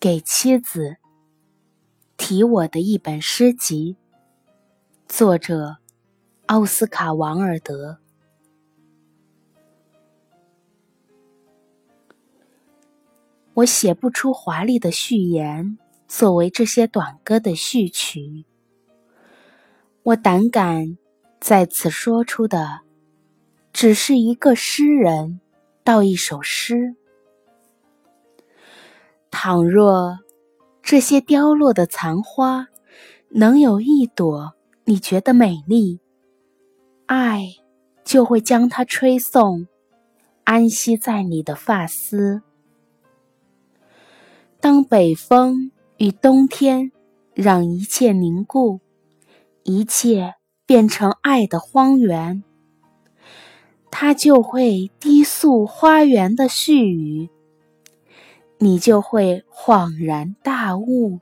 给妻子，提我的一本诗集。作者：奥斯卡·王尔德。我写不出华丽的序言作为这些短歌的序曲。我胆敢在此说出的，只是一个诗人道一首诗。倘若这些凋落的残花能有一朵你觉得美丽，爱就会将它吹送，安息在你的发丝。当北风与冬天让一切凝固，一切变成爱的荒原，它就会低诉花园的絮语，你就会恍然大悟。